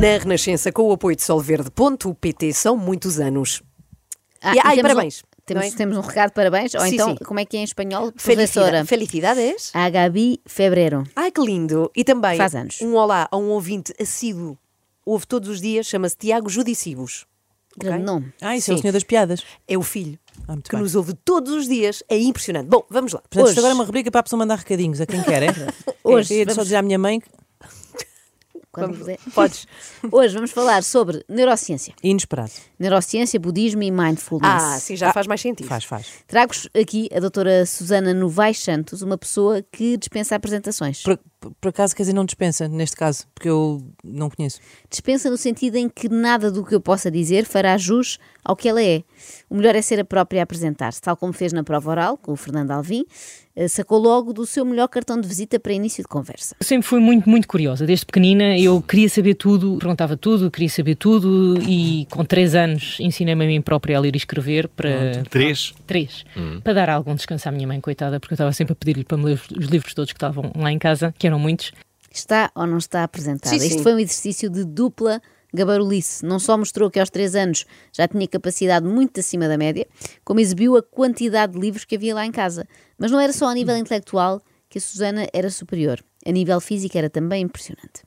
Na Renascença, com o apoio de Solverde.pt, são muitos anos. Ah, E- e ai, temos parabéns. Um, temos, é? temos um recado de parabéns. Ou Sim, então, sim. como é que é em espanhol? Felicidade. Professora. Felicidades. A Gabi Febrero. Ai, que lindo. E também Faz anos. um olá a um ouvinte assíduo. Ouve todos os dias, chama-se Tiago Judicibus. Grande Ok? nome. Ah, isso é o senhor das piadas. É o filho Ah, muito que bem. nos ouve todos os dias. É impressionante. Bom, vamos lá. Portanto, Hoje- isto agora é uma rubrica para a pessoa mandar recadinhos a quem quer, é? Hoje Eu ia só vamos- dizer à minha mãe que Quando Vamos- puder. Podes. Hoje vamos falar sobre neurociência. inesperado. Neurociência, budismo e mindfulness. Ah, sim, já faz mais sentido. Faz, faz. Trago-vos aqui a doutora Susana Novaes Santos, uma pessoa que dispensa apresentações. Por, por- acaso, quer dizer, não dispensa neste caso, porque eu não conheço. Dispensa no sentido em que nada do que eu possa dizer fará jus ao que ela é. O melhor é ser a própria a apresentar-se, tal como fez na prova oral, com o Fernando Alvim, eh, sacou logo do seu melhor cartão de visita para início de conversa. Eu sempre fui muito, muito curiosa. Desde pequenina eu queria saber tudo, perguntava tudo, queria saber tudo e com três anos ensinei-me a mim própria a ler e escrever para... Três? Três. Para dar algum descanso à minha mãe, coitada, porque eu estava sempre a pedir-lhe para me ler os livros todos que estavam lá em casa, que eram muitos. Está ou não está apresentada? Sim, Isto sim. foi um exercício de dupla gabarulice. Não só mostrou que aos três anos já tinha capacidade muito acima da média, como exibiu a quantidade de livros que havia lá em casa. Mas não era só a nível intelectual que a Susana era superior. A nível físico era também impressionante.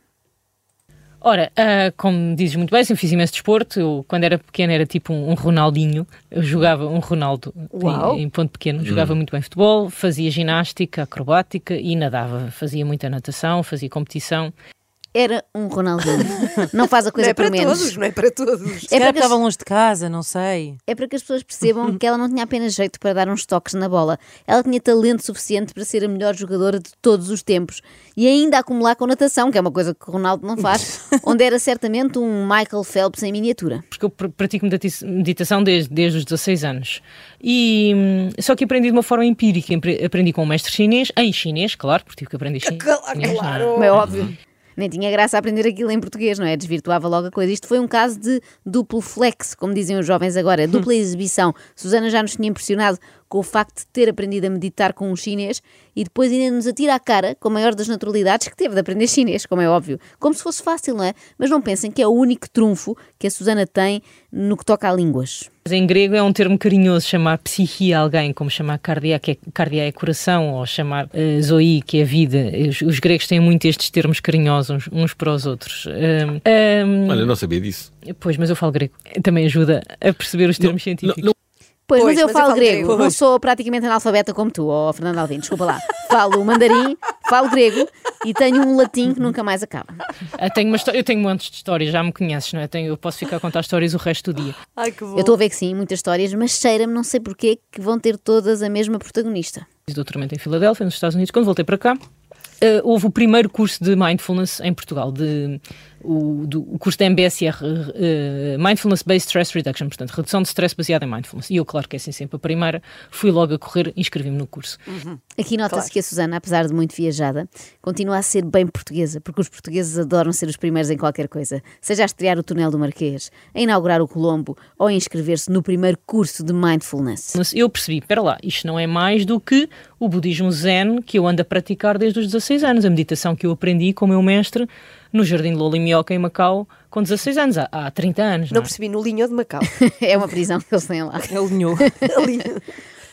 Ora, ah, como dizes muito bem, sempre fiz imenso desporto. Eu, quando era pequena, era tipo um, um Ronaldinho. Eu jogava um Ronaldo em, em ponto pequeno. Jogava muito bem futebol, fazia ginástica, acrobática e nadava. Fazia muita natação, fazia competição. Era um Ronaldinho. Não faz a Não coisa é para menos. todos, não é para todos. É para que estava as- longe de casa, não sei. É para que as pessoas percebam que ela não tinha apenas jeito para dar uns toques na bola. Ela tinha talento suficiente para ser a melhor jogadora de todos os tempos. E ainda acumular com natação, que é uma coisa que o Ronaldo não faz, onde era certamente um Michael Phelps em miniatura. porque eu pr- pratico meditação desde, desde os 16 anos. E, hum, só que aprendi de uma forma empírica. Aprendi com um mestre chinês, em chinês, claro, porque tive que aprender chi- Claro, chinês. não é? claro. Como é óbvio. Nem tinha graça aprender aquilo em português, não é? Desvirtuava logo a coisa. Isto foi um caso de duplo flex, como dizem os jovens agora, dupla exibição. Susana já nos tinha impressionado com o facto de ter aprendido a meditar com um chinês e depois ainda nos atira à cara, com a maior das naturalidades, que teve de aprender chinês, como é óbvio. Como se fosse fácil, não é? Mas não pensem que é o único trunfo que a Susana tem no que toca a línguas. Mas Em grego é um termo carinhoso chamar psique a alguém, como chamar cardia, que é, cardia é coração, ou chamar eh, zoe, que é vida. Os, os gregos têm muito estes termos carinhosos uns, uns para os outros. Hum, hum, Olha, não sabia disso. Pois, mas eu falo grego. Também ajuda a perceber os termos científicos. não- Pois, Pois, mas eu mas eu falo falo grego, grego. não sou praticamente analfabeta como tu, ó Fernando Alvim, desculpa lá. Falo mandarim, falo grego e tenho um latim que nunca mais acaba. Ah, tenho uma eu tenho montes de histórias, já me conheces, não é? Tenho, eu posso ficar a contar histórias o resto do dia. Ai, que bom. Eu estou a ver que sim, muitas histórias, mas cheira-me, não sei porquê, que vão ter todas a mesma protagonista. Fiz doutoramento em Filadélfia, nos Estados Unidos. Quando voltei para cá, eh, houve o primeiro curso de Mindfulness em Portugal, de, o, do, o curso da MBSR, eh, Mindfulness Based Stress Reduction, portanto, redução de stress baseada em Mindfulness. E eu, claro que é assim sempre a primeira, fui logo a correr e inscrevi-me no curso. Aqui nota-se Claro. que a Susana, apesar de muito viajada, continua a ser bem portuguesa, porque os portugueses adoram ser os primeiros em qualquer coisa, seja a estrear o túnel do Marquês, a inaugurar o Colombo ou a inscrever-se no primeiro curso de Mindfulness. Mas eu percebi, espera lá, isto não é mais do que o budismo zen que eu ando a praticar desde os 16 anos, a meditação que eu aprendi com o meu mestre no Jardim de Lolimioca, em Macau, com 16 anos, há, há 30 anos. Não Não é? percebi, no linho de Macau. é uma prisão que eles têm lá. Ele alinhou. Ali.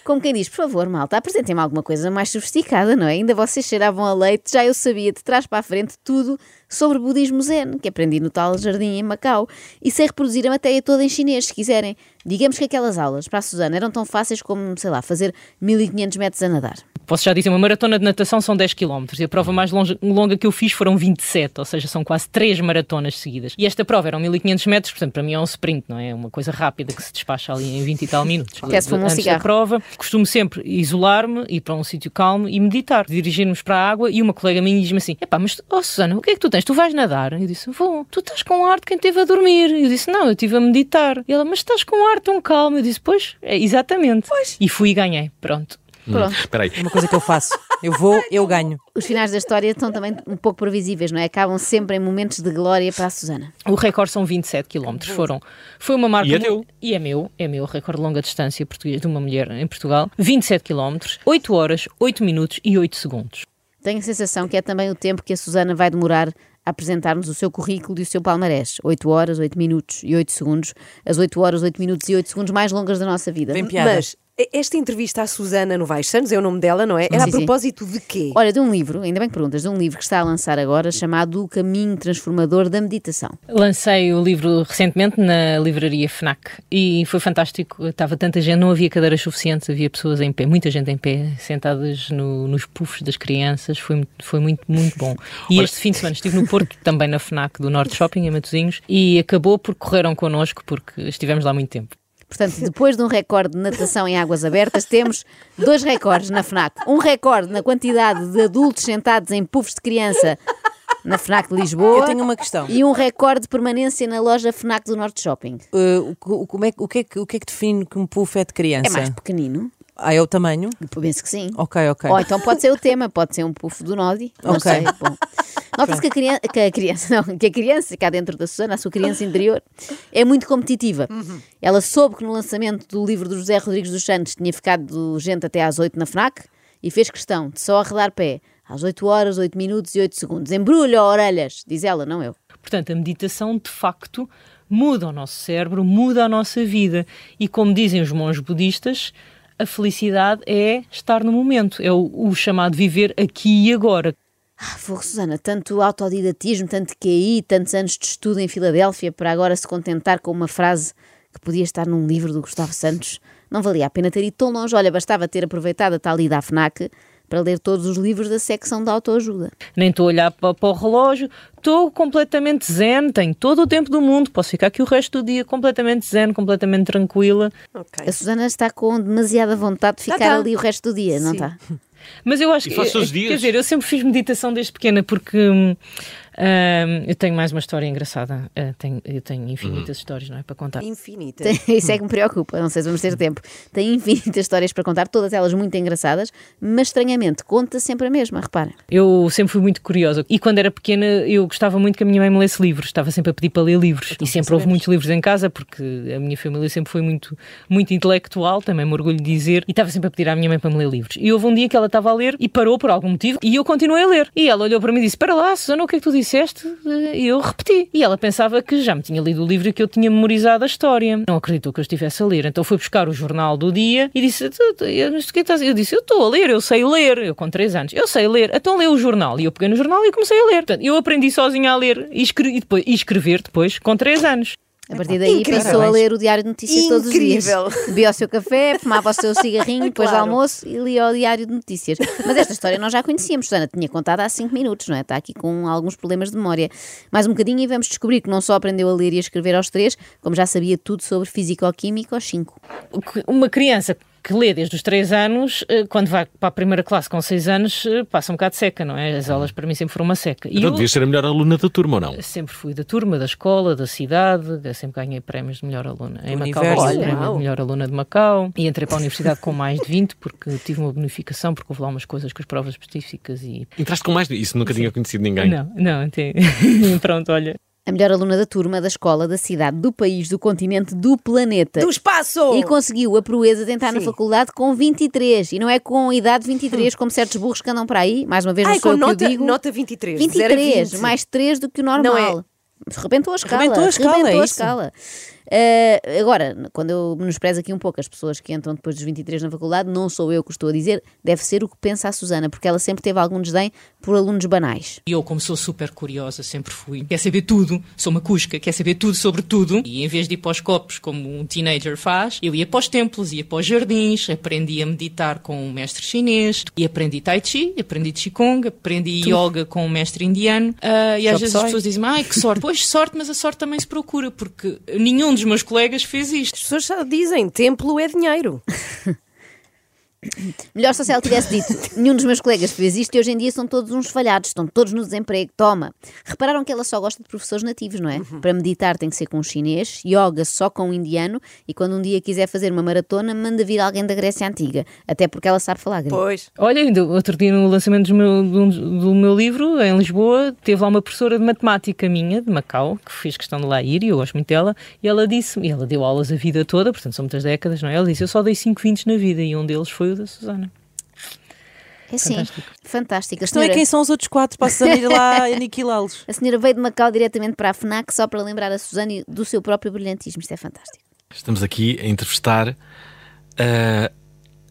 Como quem diz, por favor, malta, apresentem-me alguma coisa mais sofisticada, não é? Ainda vocês cheiravam a leite, já eu sabia de trás para a frente tudo sobre budismo zen, que aprendi no tal jardim em Macau, e sei reproduzir a matéria toda em chinês, se quiserem. Digamos que aquelas aulas, para a Susana, eram tão fáceis como, sei lá, fazer 1500 metros a nadar. Posso já dizer, uma maratona de natação são 10 km e a prova mais longe- longa que eu fiz foram 27, ou seja, são quase 3 maratonas seguidas. E esta prova eram 1500 metros, portanto, para mim é um sprint, não é? É uma coisa rápida que se despacha ali em 20 e tal minutos. Até se um Antes da cigarro. prova, costumo sempre isolar-me, ir para um sítio calmo e meditar. Dirigirmos para a água e uma colega minha diz-me assim: Epá, mas oh Susana, o que é que tu tens? Tu vais nadar? Eu disse: Vou. Tu estás com ar de quem esteve a dormir. Eu disse: Não, eu estive a meditar. E ela: Mas estás com ar tão calmo. Eu disse: Pois, é exatamente. E fui e ganhei. Pronto. Pronto. Espera aí. É uma coisa que eu faço. Eu vou, eu ganho. Os finais da história estão também um pouco previsíveis, não é? Acabam sempre em momentos de glória para a Susana. O recorde são 27 km. Foram. Foi uma marca. E é teu? E é meu. É meu. Recorde de longa distância português de uma mulher em Portugal. 27 km, 8 horas, 8 minutos e 8 segundos. Tenho a sensação que é também o tempo que a Susana vai demorar apresentar-nos o seu currículo e o seu palmarés. 8 horas, 8 minutos e 8 segundos. As 8 horas, 8 minutos e 8 segundos mais longas da nossa vida. Vem piada. Mas esta entrevista à Susana Novaes Santos, é o nome dela, não é? Era Sim, a sim. propósito de quê? Olha, de um livro, ainda bem que perguntas, de um livro que está a lançar agora chamado O Caminho Transformador da Meditação. Lancei o livro recentemente na livraria FNAC e foi fantástico. Estava tanta gente, não havia cadeiras suficientes, havia pessoas em pé, muita gente em pé, sentadas no- nos puffs das crianças. Foi, foi muito, muito bom. E este fim de semana estive no Porto, também na FNAC do Norte Shopping, em Matosinhos, e acabou porque correram connosco, porque estivemos lá muito tempo. Portanto, depois de um recorde de natação em águas abertas, temos dois recordes na FNAC. Um recorde na quantidade de adultos sentados em puffs de criança na FNAC de Lisboa. Eu tenho uma questão. E um recorde de permanência na loja FNAC do Norte Shopping. Uh, o, o- como é, que- o, que é que, o que é que define que um puff é de criança? É mais pequenino? Ah, é o tamanho? Eu penso que sim. Ok, ok. Ou então pode ser o tema, pode ser um puff do Nodi. Não Ok. sei. Bom. Nota-se que a, criança, que a criança, não, que a criança cá dentro da Susana, a sua criança interior, é muito competitiva. Ela soube que no lançamento do livro do José Rodrigues dos Santos tinha ficado gente até às 8 na FNAC e fez questão de só arredar pé às 8 horas, 8 minutos e 8 segundos. Embrulha orelhas, diz ela, não eu. Portanto, a meditação de facto muda o nosso cérebro, muda a nossa vida. E como dizem os monges budistas, a felicidade é estar no momento, é o, o chamado viver aqui e agora. Ah, Fogo, Susana, tanto autodidatismo, tanto QI, tantos anos de estudo em Filadélfia para agora se contentar com uma frase que podia estar num livro do Gustavo Santos. Não valia a pena ter ido tão longe. Olha, bastava ter aproveitado a tal ida à FNAC para ler todos os livros da secção de autoajuda. Nem estou a olhar para, para o relógio, estou completamente zen, tenho todo o tempo do mundo, posso ficar aqui o resto do dia completamente zen, completamente tranquila. Ok. A Susana está com demasiada vontade de Tá, ficar tá. ali o resto do dia, não Sim. está? Mas eu acho E que. os Quer dias? dizer, eu sempre fiz meditação desde pequena porque. hum, hum, eu tenho mais uma história engraçada. Uh, tenho- eu tenho infinitas histórias, não é? Para contar. Infinita. Isso é que me preocupa, não sei se vamos ter tempo. Tem infinitas histórias para contar, todas elas muito engraçadas, mas estranhamente conta sempre a mesma, repara. Eu sempre fui muito curiosa e quando era pequena eu gostava muito que a minha mãe me lesse livros, estava sempre a pedir para ler livros e sempre houve muitos livros em casa porque a minha família sempre foi muito, muito intelectual, também me orgulho de dizer, e estava sempre a pedir à minha mãe para me ler livros. E houve um dia que ela estava a ler e parou por algum motivo e eu continuei a ler. E ela olhou para mim e disse: Para lá, Susana, o que é que tu disseste? E eu repeti. E ela pensava que já me tinha lido o livro e que eu tinha memorizado a história. Não acreditou que eu estivesse a ler. Então foi buscar o jornal do dia e disse: Eu disse: Eu estou a ler, eu sei ler. Eu com 3 anos, eu sei ler. Então lê o jornal. E eu peguei no jornal e comecei a ler. Portanto, eu aprendi sozinha a ler e, escre- e depois, e escrever depois com 3 anos. A partir daí Incrível. passou a ler o Diário de Notícias todos os dias. Incrível. Bebia o seu café, fumava o seu cigarrinho depois Claro. do almoço e lia o Diário de Notícias. Mas esta história nós já conhecíamos, Susana tinha contado há 5 minutos, não é? Está aqui com alguns problemas de memória. Mais um bocadinho e vamos descobrir que não só aprendeu a ler e a escrever aos 3, como já sabia tudo sobre físico-química aos 5. Uma criança que lê desde os 3 anos, eh, quando vai para a primeira classe com 6 anos, eh, passa um bocado seca, não é? As aulas para mim sempre foram uma seca. E Então eu devias ser a melhor aluna da turma ou não? sempre fui da turma, da escola, da cidade, eu sempre ganhei prémios de melhor aluna. Em Do Macau universo. ganhei o prémio de melhor aluna de Macau e entrei para a universidade com mais de 20 porque tive uma bonificação, porque houve lá umas coisas com as provas específicas e... Entraste com mais. Isso nunca tinha conhecido ninguém. Não, não, tem... pronto, olha. A melhor aluna da turma, da escola, da cidade, do país, do continente, do planeta. Do espaço! E conseguiu a proeza de entrar na Sim. faculdade com 23. E não é com idade 23, como certos burros que andam para aí. Mais uma vez, não Ai, sou com eu que nota, eu digo. nota 23. de 0 a 23, 20. mais 3 do que o normal. Não é? Rebentou a escala. Rebentou a escala, rebentou é a isso. escala. Uh, agora, quando eu menosprezo aqui um pouco as pessoas que entram depois dos 23 na faculdade, não sou eu que estou a dizer, deve ser o que pensa a Susana, porque ela sempre teve algum desdém por alunos banais. E eu, como sou super curiosa, sempre fui. Quer saber tudo, sou uma cusca, quer saber tudo sobre tudo. E em vez de ir para os copos, como um teenager faz, eu ia para os templos, ia para os jardins, aprendi a meditar com um mestre chinês, e aprendi Tai Chi, aprendi Qigong, aprendi Yoga com um mestre indiano. Ah, e às Chop vezes as suey. pessoas dizem, ai que sorte. Pois sorte, mas a sorte também se procura, porque nenhum dos meus colegas fez isto. As pessoas só dizem, templo é dinheiro. Melhor só se ela tivesse dito: nenhum dos meus colegas fez isto e hoje em dia são todos uns falhados, estão todos no desemprego. Toma. Repararam que ela só gosta de professores nativos, não é? Para meditar tem que ser com um chinês, yoga só com um indiano e quando um dia quiser fazer uma maratona, manda vir alguém da Grécia Antiga. Até porque ela sabe falar grego. Pois. Olha, ainda outro dia no lançamento do meu, do, do meu livro, em Lisboa, teve lá uma professora de matemática minha, de Macau, que fez questão de lá ir, e eu gosto muito dela, e ela disse, e ela deu aulas a vida toda, portanto são muitas décadas, não é? Ela disse, eu só dei 5 vintes na vida, e um deles foi o da Susana. É sim, Fantástico. fantástico. A Então é senhora, quem são os outros quatro para a Susana ir lá aniquilá-los. a senhora veio de Macau diretamente para a FNAC só para lembrar a Susana do seu próprio brilhantismo. Isto é fantástico. Estamos aqui a entrevistar ah,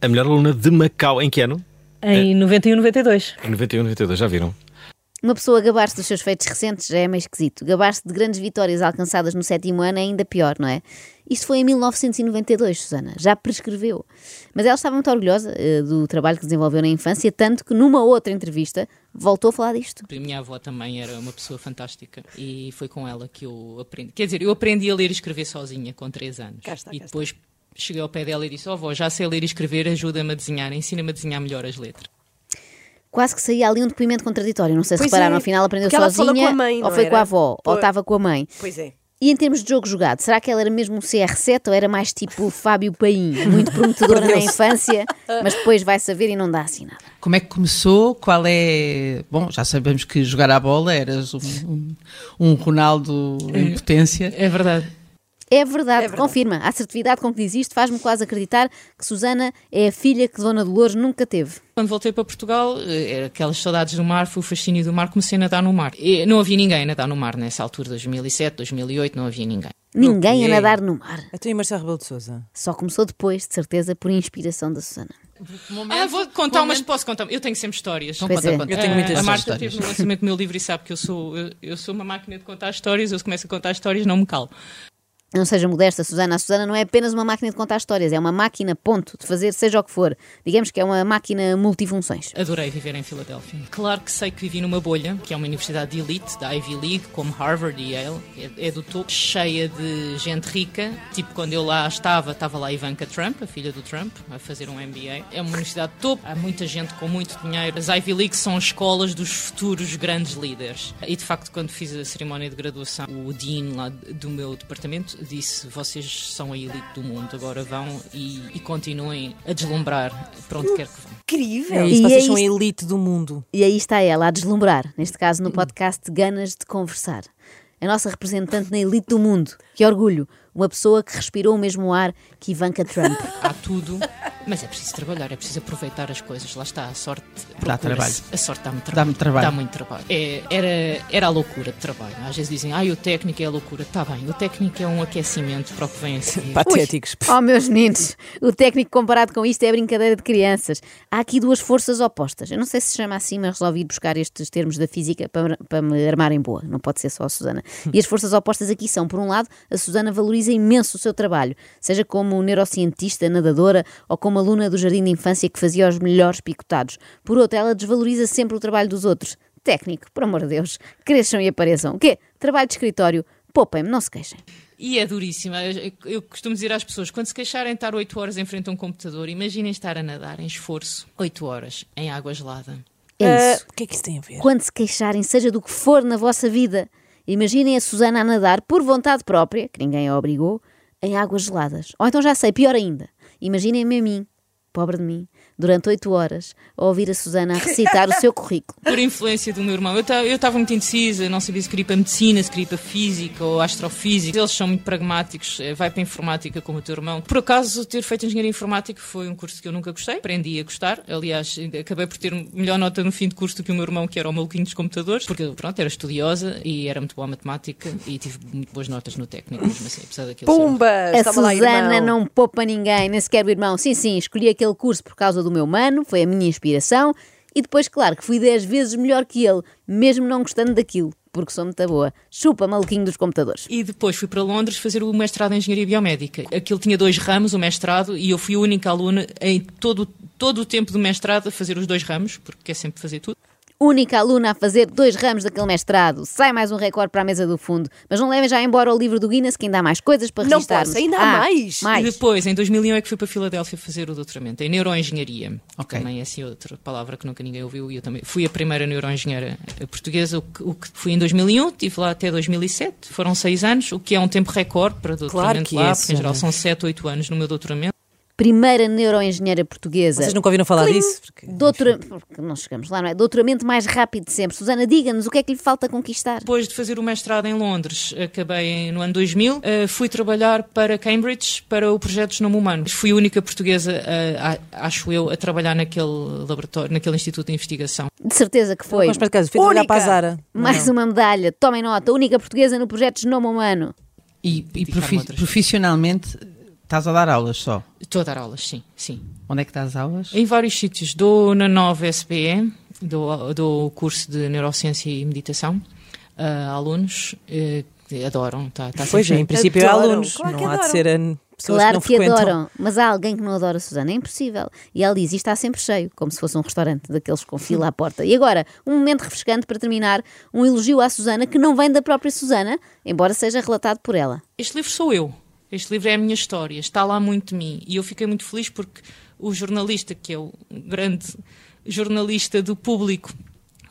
a melhor aluna de Macau. Em que ano? Em 91, 92. Em 91, 92, já viram? Uma pessoa gabar-se dos seus feitos recentes já é meio esquisito. Gabar-se de grandes vitórias alcançadas no sétimo ano é ainda pior, não é? Isto foi em 1992, Susana. Já prescreveu. Mas ela estava muito orgulhosa eh, do trabalho que desenvolveu na infância, tanto que numa outra entrevista voltou a falar disto. A minha avó também era uma pessoa fantástica e foi com ela que eu aprendi. Quer dizer, eu aprendi a ler e escrever sozinha com 3 anos. Cá está, e depois cheguei ao pé dela e disse: Ó avó, já sei ler e escrever, ajuda-me a desenhar, ensina-me a desenhar melhor as letras. Quase que saía ali um depoimento contraditório. Não sei se Pois repararam, é, afinal aprendeu porque sozinha, com a mãe, ou foi com era? a avó, ou estava com a mãe. Pois é. E em termos de jogo jogado, será que ela era mesmo um CR7 ou era mais tipo Fábio Paim, muito prometedora na infância, mas depois vai saber e não dá assim nada? Como é que começou? Qual é. Bom, já sabemos que jogar à bola eras um, um, um Ronaldo em potência. É verdade. É verdade, É verdade. confirma. A assertividade com que diz isto faz-me quase acreditar que Susana é a filha que Dona Dolores nunca teve. Quando voltei para Portugal, eh, aquelas saudades do mar, foi o fascínio do mar, comecei a nadar no mar. E não havia ninguém a nadar no mar nessa altura, 2007, 2008, não havia ninguém. Ninguém a nadar no mar. Então e Marcelo Rebelo de Sousa? Só começou depois, de certeza, por inspiração da Susana. Ah, vou contar umas, posso contar? Eu tenho sempre histórias. Então Pois conta, é. conta. Eu tenho Ah, muitas A Marta histórias. teve no lançamento do meu livro e sabe que eu sou, eu, eu sou uma máquina de contar histórias, eu começo a contar histórias, não me calo. Não seja modesta, Susana. A Susana não é apenas uma máquina de contar histórias, é uma máquina, ponto, de fazer seja o que for. Digamos que é uma máquina multifunções. Adorei viver em Filadélfia. Claro que sei que vivi numa bolha, que é uma universidade de elite, da Ivy League, como Harvard e Yale, é, é do topo, cheia de gente rica. Tipo, quando eu lá estava, estava lá Ivanka Trump, a filha do Trump, a fazer um MBA. É uma universidade de topo, há muita gente com muito dinheiro. As Ivy League são as escolas dos futuros grandes líderes. E de facto, quando fiz a cerimónia de graduação, o dean lá do meu departamento disse: Vocês são a elite do mundo, agora vão e, e continuem a deslumbrar para onde quer que vão. Incrível. É isso, E vocês é são a elite do mundo. E aí está ela a deslumbrar, neste caso no podcast Ganas de Conversar. A nossa representante na elite do mundo. Que orgulho! Uma pessoa que respirou o mesmo ar que Ivanka Trump. há tudo, mas é preciso trabalhar, é preciso aproveitar as coisas. Lá está, a sorte. Dá trabalho. A sorte dá-me trabalho. Dá-me trabalho. Dá muito trabalho. É, era, era a loucura de trabalho. Às vezes dizem, ai, o técnico é a loucura. Está bem, o técnico é um aquecimento para o que vem a seguir. Patéticos. Oh, meus meninos, o técnico comparado com isto é brincadeira de crianças. Há aqui duas forças opostas. Eu não sei se se chama assim, mas resolvi buscar estes termos da física para, para me armar em boa. Não pode ser só a Susana. E as forças opostas aqui são, por um lado, a Susana valoriza imenso o seu trabalho, seja como neurocientista, nadadora ou como aluna do jardim de infância que fazia os melhores picotados. Por outro, ela desvaloriza sempre o trabalho dos outros. Técnico, por amor de Deus, cresçam e apareçam. O quê? Trabalho de escritório. Poupem-me, não se queixem. E é duríssima. Eu, costumo dizer às pessoas, quando se queixarem de estar 8 horas em frente a um computador, imaginem estar a nadar em esforço 8 horas em água gelada. É Ah, isso. o que é que isso tem a ver? quando se queixarem, seja do que for na vossa vida. Imaginem a Susana a nadar por vontade própria, que ninguém a obrigou, em águas geladas. Ou então já sei, pior ainda, imaginem-me a mim, pobre de mim, durante oito horas, a ouvir a Susana a recitar o seu currículo. Por influência do meu irmão. Eu ta- eu estava muito indecisa, não sabia se queria ir para a medicina, se queria ir para a física ou astrofísica. Eles são muito pragmáticos, eh, vai para a informática como o teu irmão. Por acaso, ter feito engenharia informática foi um curso que eu nunca gostei, aprendi a gostar. Aliás, ainda acabei por ter melhor nota no fim de curso do que o meu irmão, que era o maluquinho dos computadores, porque pronto, era estudiosa e era muito boa a matemática e tive muito boas notas no técnico, mesmo assim, apesar daquilo ser- Pumba! A Estava lá, Susana irmão. não poupa ninguém, nem sequer o irmão. Sim, sim, escolhi aquele curso por causa do meu mano, foi a minha inspiração. E depois, claro, que fui 10 vezes melhor que ele, mesmo não gostando daquilo, porque sou muito boa. Chupa, maluquinho dos computadores. E depois fui para Londres fazer o mestrado em Engenharia Biomédica. Aquilo tinha dois ramos, o mestrado, e eu fui a única aluna em todo, todo o tempo do mestrado a fazer os dois ramos, porque quer sempre fazer tudo. Única aluna a fazer dois ramos daquele mestrado. Sai mais um recorde para a mesa do fundo. Mas não levem já embora o livro do Guinness, que ainda há mais coisas para Não registarmos. posso, ainda há Ah, mais? mais. E depois, em 2001, é que fui para Filadélfia fazer o doutoramento em neuroengenharia. que Ok. Também é assim outra palavra que nunca ninguém ouviu. E eu também fui a primeira neuroengenheira portuguesa. O que, o que fui em 2001, estive lá até 2007. Foram seis anos, o que é um tempo recorde para doutoramento que lá, é, porque em geral são sete, oito anos no meu doutoramento. Primeira neuroengenheira portuguesa. Vocês nunca ouviram falar Clim! disso? Porque- Doutora... Porque não chegamos lá, não é? Doutoramento mais rápido de sempre. Susana, diga-nos o que é que lhe falta conquistar. Depois de fazer o mestrado em Londres, acabei no ano 2000, eh, fui trabalhar para Cambridge para o projeto Genoma Humano. Fui a única portuguesa, eh, a- acho eu, a trabalhar naquele laboratório, naquele instituto de investigação. De certeza que foi. Mas, por acaso, fui Única! para a Zara. Mais uma medalha. Tomem nota. Única portuguesa no projeto Genoma Humano. E, e profi- outras. profissionalmente estás a dar aulas só. Estou a dar aulas, sim, sim. Onde é que dás aulas? Em vários sítios. Dou na nova SPE, dou, dou o curso de Neurociência e Meditação a alunos eh, que adoram. Tá, tá Pois é, em princípio é Adoram. alunos, Claro não há de adoram. ser hum, pessoas claro que não que, adoram, mas há alguém que não adora a Susana, é impossível. E ela diz: isto está sempre cheio, como se fosse um restaurante daqueles com fila à porta. E agora, um momento refrescante para terminar, um elogio à Susana que não vem da própria Susana, embora seja relatado por ela. Este livro sou eu. Este livro é a minha história. Está lá muito de mim. E eu fiquei muito feliz porque o jornalista, que é o grande jornalista do público,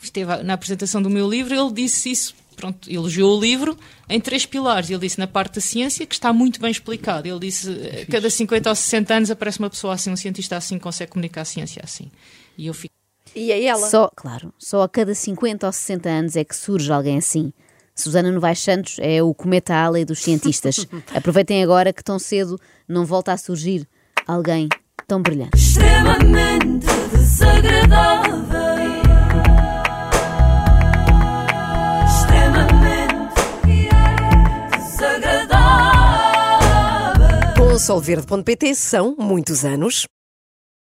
esteve na apresentação do meu livro, ele disse isso. Pronto, elogiou o livro em três pilares. Ele disse na parte da ciência, que está muito bem explicado. Ele disse, eh, cada 50 ou 60 anos aparece uma pessoa assim, um cientista assim, que consegue comunicar a ciência assim. E eu fico E é ela. Só, claro, só a cada 50 ou 60 anos é que surge alguém assim. Susana Novaes Santos é o cometa Halley dos cientistas. Aproveitem agora que tão cedo não volta a surgir alguém tão brilhante. extremamente desagradável. Extremamente desagradável. Com solverde.pt são muitos anos.